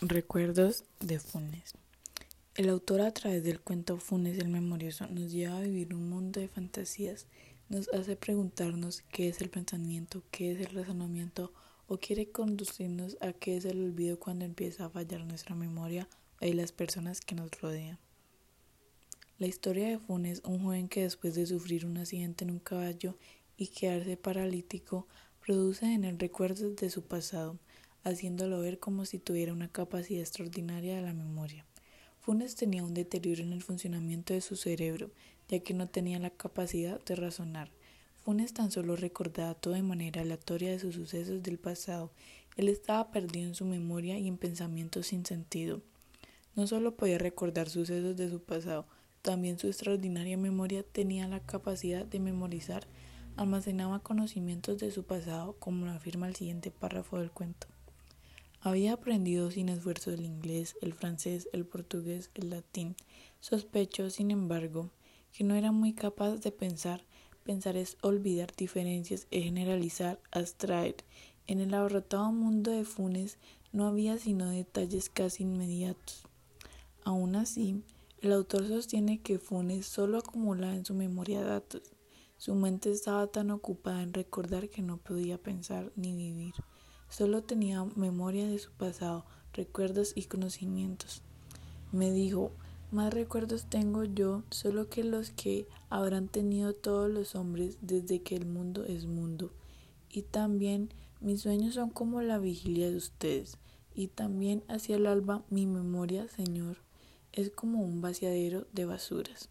Recuerdos de Funes. El autor a través del cuento Funes el Memorioso nos lleva a vivir un mundo de fantasías, nos hace preguntarnos qué es el pensamiento, qué es el razonamiento o quiere conducirnos a qué es el olvido cuando empieza a fallar nuestra memoria y las personas que nos rodean. La historia de Funes, un joven que después de sufrir un accidente en un caballo y quedarse paralítico, produce en él recuerdos de su pasado, haciéndolo ver como si tuviera una capacidad extraordinaria de la memoria. Funes tenía un deterioro en el funcionamiento de su cerebro, ya que no tenía la capacidad de razonar. Funes tan solo recordaba todo de manera aleatoria de sus sucesos del pasado. Él estaba perdido en su memoria y en pensamientos sin sentido. No solo podía recordar sucesos de su pasado, también su extraordinaria memoria tenía la capacidad de memorizar, almacenaba conocimientos de su pasado, como lo afirma el siguiente párrafo del cuento. Había aprendido sin esfuerzo el inglés, el francés, el portugués, el latín. Sospecho, sin embargo, que no era muy capaz de pensar. Pensar es olvidar diferencias, es generalizar, abstraer. En el abarrotado mundo de Funes no había sino detalles casi inmediatos. Aún así, el autor sostiene que Funes solo acumulaba en su memoria datos. Su mente estaba tan ocupada en recordar que no podía pensar ni vivir. Solo tenía memoria de su pasado, recuerdos y conocimientos. Me dijo, más recuerdos tengo yo solo que los que habrán tenido todos los hombres desde que el mundo es mundo. Y también mis sueños son como la vigilia de ustedes. Y también hacia el alba mi memoria, Señor, es como un vaciadero de basuras.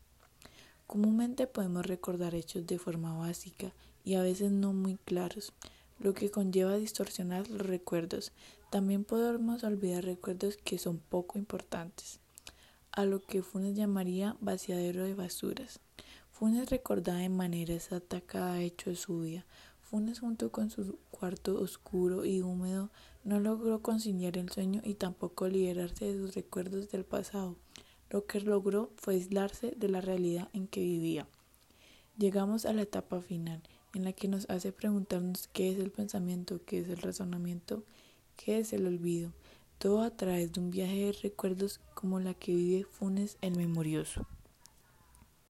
Comúnmente podemos recordar hechos de forma básica y a veces no muy claros lo que conlleva distorsionar los recuerdos. También podemos olvidar recuerdos que son poco importantes, a lo que Funes llamaría vaciadero de basuras. Funes recordaba de manera exacta cada hecho de su vida. Funes junto con su cuarto oscuro y húmedo no logró conciliar el sueño y tampoco liberarse de sus recuerdos del pasado. Lo que logró fue aislarse de la realidad en que vivía. Llegamos a la etapa final en la que nos hace preguntarnos qué es el pensamiento, qué es el razonamiento, qué es el olvido, todo a través de un viaje de recuerdos como la que vive Funes el Memorioso.